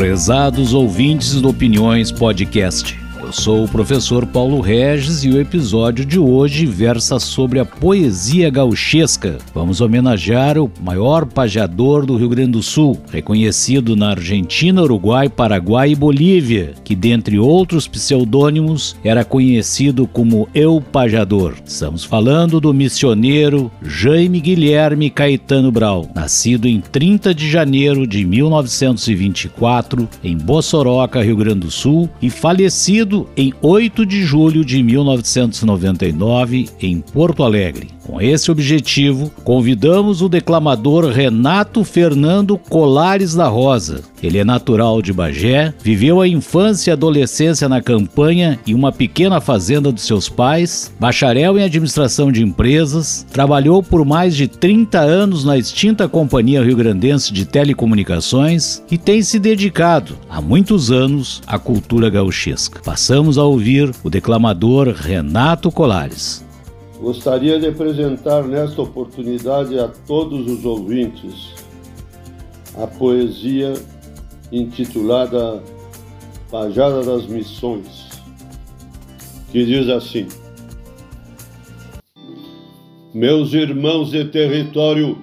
Prezados ouvintes do Opiniões Podcast. Eu sou o professor Paulo Regis e o episódio de hoje versa sobre a poesia gauchesca. Vamos homenagear o maior pajeador do Rio Grande do Sul, reconhecido na Argentina, Uruguai, Paraguai e Bolívia, que dentre outros pseudônimos era conhecido como Eu Pajador. Estamos falando do missioneiro Jaime Guilherme Caetano Brau, nascido em 30 de janeiro de 1924 em Bossoroca, Rio Grande do Sul, e falecido em 8 de julho de 1999 em Porto Alegre. Com esse objetivo, convidamos o declamador Renato Fernando Colares da Rosa. Ele é natural de Bagé, viveu a infância e adolescência na campanha e uma pequena fazenda dos seus pais, bacharel em administração de empresas, trabalhou por mais de 30 anos na extinta Companhia Rio Grandense de Telecomunicações e tem se dedicado há muitos anos à cultura gauchesca. Passamos a ouvir o declamador Renato Colares. Gostaria de apresentar nesta oportunidade a todos os ouvintes a poesia intitulada Pajada das Missões, que diz assim: Meus irmãos de território,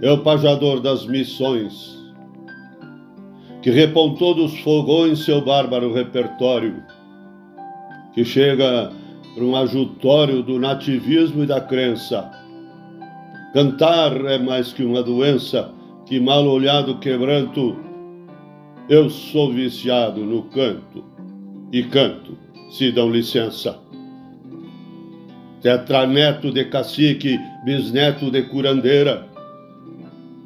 eu pajador das missões, que repontou dos fogões seu bárbaro repertório, que chega para um ajutório do nativismo e da crença. Cantar é mais que uma doença, que mal olhado quebranto. Eu sou viciado no canto e canto, se dão licença. Tetraneto de cacique, bisneto de curandeira.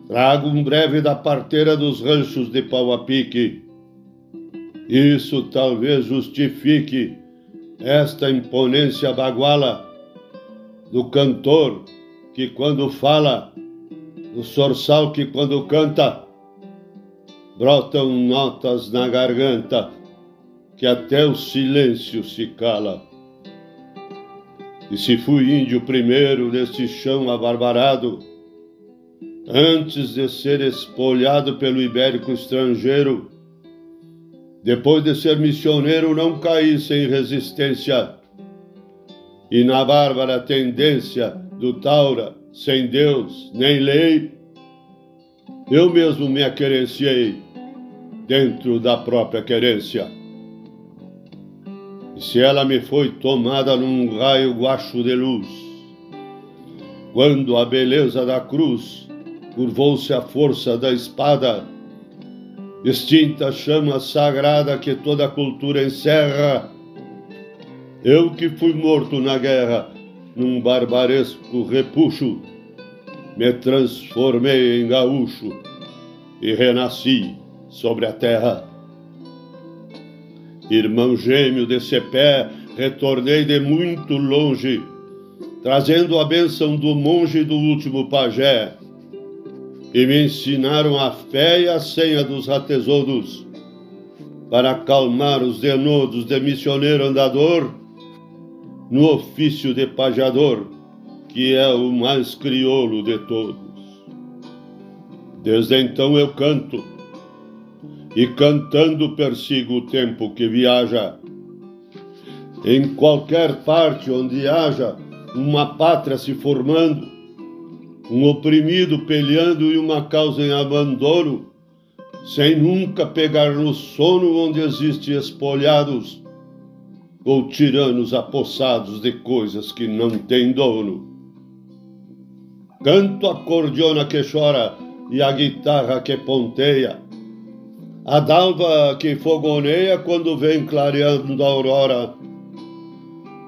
Trago um breve da parteira dos ranchos de pau a pique. Isso talvez justifique esta imponência baguala do cantor que quando fala, do sorçal que quando canta, brotam notas na garganta que até o silêncio se cala. E se fui índio primeiro neste chão abarbarado, antes de ser espolhado pelo ibérico estrangeiro, depois de ser missioneiro, não caí sem resistência. E na bárbara tendência do Taura, sem Deus nem lei, eu mesmo me aquerenciei dentro da própria querência. E se ela me foi tomada num raio guacho de luz, quando a beleza da cruz curvou-se à força da espada, extinta chama sagrada que toda cultura encerra. Eu que fui morto na guerra, num barbaresco repuxo, me transformei em gaúcho e renasci sobre a terra. Irmão gêmeo desse pé, retornei de muito longe, trazendo a bênção do monge do último pajé e me ensinaram a fé e a senha dos ratesouros para acalmar os denodos de missioneiro andador no ofício de pajador, que é o mais crioulo de todos. Desde então eu canto, e cantando persigo o tempo que viaja. Em qualquer parte onde haja uma pátria se formando, um oprimido peleando e uma causa em abandono, sem nunca pegar no sono onde existe espolhados ou tiranos apossados de coisas que não têm dono. Canto a cordiona que chora e a guitarra que ponteia, a dalva que fogoneia quando vem clareando a aurora,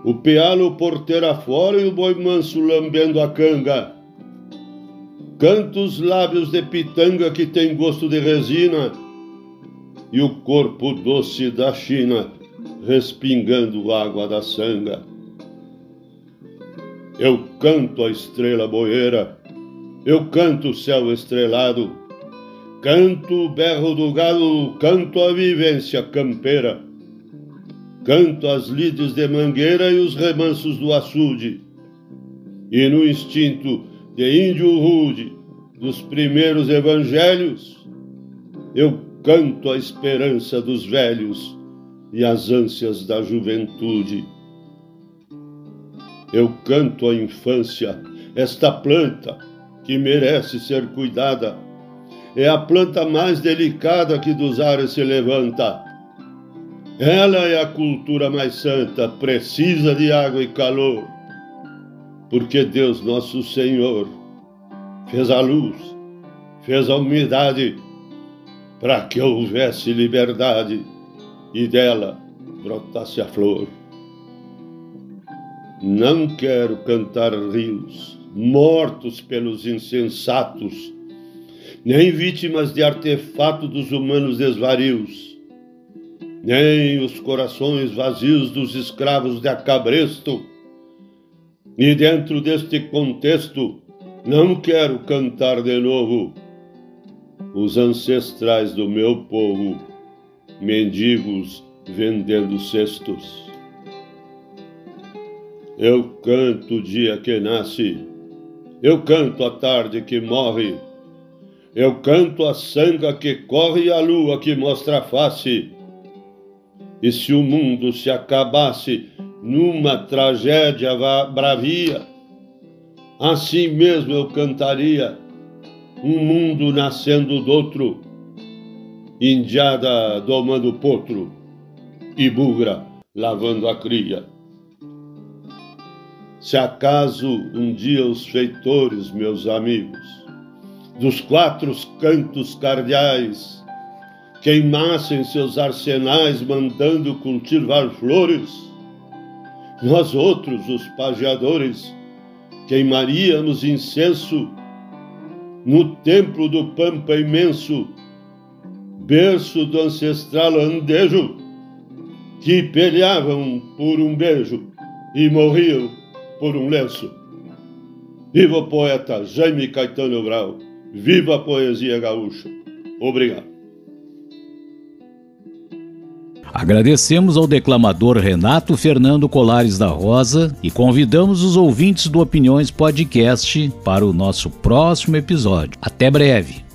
o piano porteira fora e o boi manso lambendo a canga, Canta os lábios de pitanga que tem gosto de resina e o corpo doce da China respingando água da sanga. Eu canto a estrela boeira, eu canto o céu estrelado, canto o berro do galo, canto a vivência campeira, canto as lides de mangueira e os remansos do açude, e no instinto de índio rude dos primeiros evangelhos, eu canto a esperança dos velhos e as ânsias da juventude. Eu canto a infância, esta planta que merece ser cuidada. É a planta mais delicada que dos ares se levanta. Ela é a cultura mais santa, precisa de água e calor. Porque Deus nosso Senhor fez a luz, fez a umidade, para que houvesse liberdade e dela brotasse a flor. Não quero cantar rios mortos pelos insensatos, nem vítimas de artefato dos humanos desvarios, nem os corações vazios dos escravos de acabresto. E dentro deste contexto, não quero cantar de novo os ancestrais do meu povo, mendigos vendendo cestos. Eu canto o dia que nasce, eu canto a tarde que morre, eu canto a sanga que corre e a lua que mostra a face. E se o mundo se acabasse numa tragédia bravia, assim mesmo eu cantaria um mundo nascendo do outro, indiada domando potro e bugra lavando a cria. Se acaso um dia os feitores, meus amigos, dos quatro cantos cardeais, queimassem seus arsenais mandando cultivar flores, nós outros, os pajeadores, queimaríamos incenso no templo do Pampa imenso, berço do ancestral andejo, que peleavam por um beijo e morriam por um lenço. Viva o poeta Jaime Caetano Brau, viva a poesia gaúcha. Obrigado. Agradecemos ao declamador Renato Fernando Colares da Rosa e convidamos os ouvintes do Opiniões Podcast para o nosso próximo episódio. Até breve!